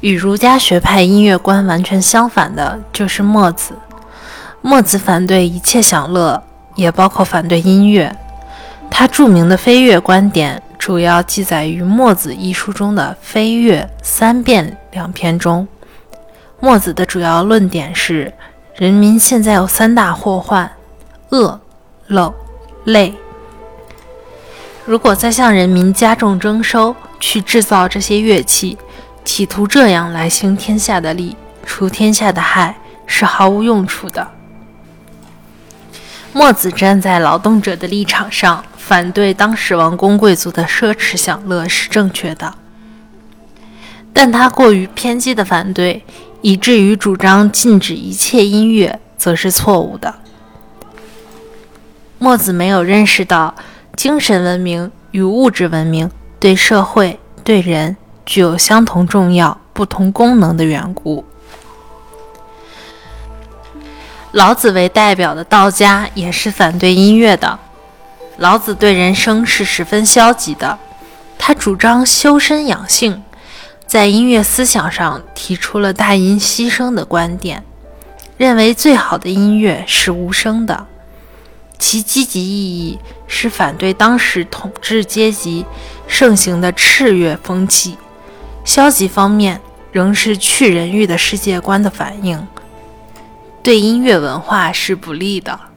与儒家学派音乐观完全相反的就是墨子。墨子反对一切享乐，也包括反对音乐。他著名的飞乐观点主要记载于《墨子》一书中的《飞乐三变》两篇中。墨子的主要论点是：人民现在有三大祸患：饿、冷、累。如果再向人民加重征收，去制造这些乐器，企图这样来兴天下的利，除天下的害，是毫无用处的。墨子站在劳动者的立场上，反对当时王公贵族的奢侈享乐是正确的，但他过于偏激的反对，以至于主张禁止一切音乐，则是错误的。墨子没有认识到精神文明与物质文明对社会对人具有相同重要、不同功能的缘故。老子为代表的道家也是反对音乐的。老子对人生是十分消极的，他主张修身养性，在音乐思想上提出了大音希声的观点，认为最好的音乐是无声的。其积极意义是反对当时统治阶级盛行的炽乐风气，消极方面仍是去人欲的世界观的反应。对音乐文化是不利的。